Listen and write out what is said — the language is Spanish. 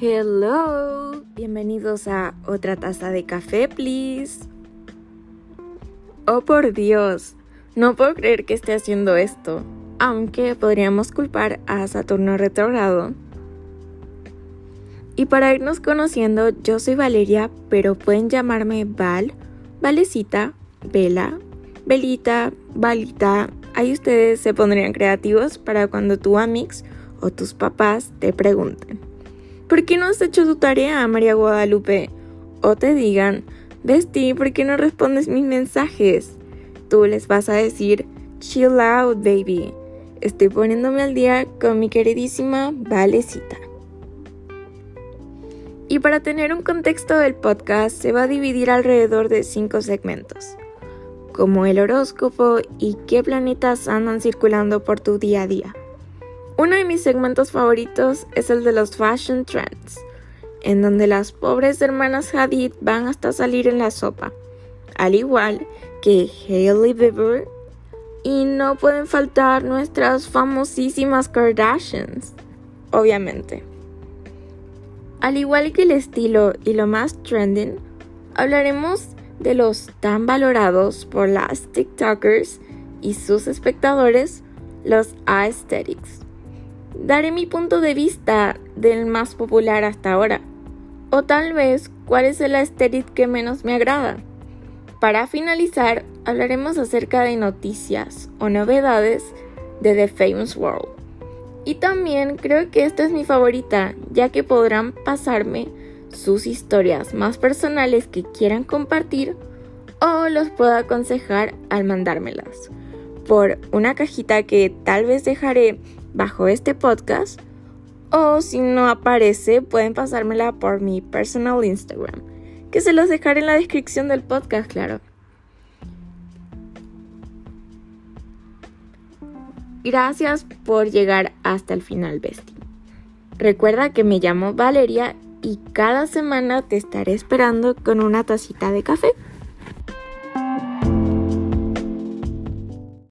Hello, bienvenidos a otra taza de café, please. Oh por Dios, no puedo creer que esté haciendo esto, aunque podríamos culpar a Saturno retrogrado. Y para irnos conociendo, yo soy Valeria, pero pueden llamarme Val, Valecita, Vela, Velita, Valita. Ahí ustedes se pondrían creativos para cuando tu amix o tus papás te pregunten. ¿Por qué no has hecho tu tarea, María Guadalupe? O te digan, Besti, ¿por qué no respondes mis mensajes? Tú les vas a decir, chill out, baby. Estoy poniéndome al día con mi queridísima Valecita. Y para tener un contexto del podcast se va a dividir alrededor de cinco segmentos, como el horóscopo y qué planetas andan circulando por tu día a día. Uno de mis segmentos favoritos es el de los fashion trends, en donde las pobres hermanas Hadid van hasta salir en la sopa, al igual que Hailey Bieber, y no pueden faltar nuestras famosísimas Kardashians, obviamente. Al igual que el estilo y lo más trending, hablaremos de los tan valorados por las TikTokers y sus espectadores, los aesthetics. Daré mi punto de vista del más popular hasta ahora, o tal vez cuál es el aesthetic que menos me agrada. Para finalizar, hablaremos acerca de noticias o novedades de The Famous World. Y también creo que esta es mi favorita, ya que podrán pasarme sus historias más personales que quieran compartir o los puedo aconsejar al mandármelas por una cajita que tal vez dejaré bajo este podcast o si no aparece pueden pasármela por mi personal Instagram, que se los dejaré en la descripción del podcast, claro. Gracias por llegar hasta el final, Bestie. Recuerda que me llamo Valeria y cada semana te estaré esperando con una tacita de café.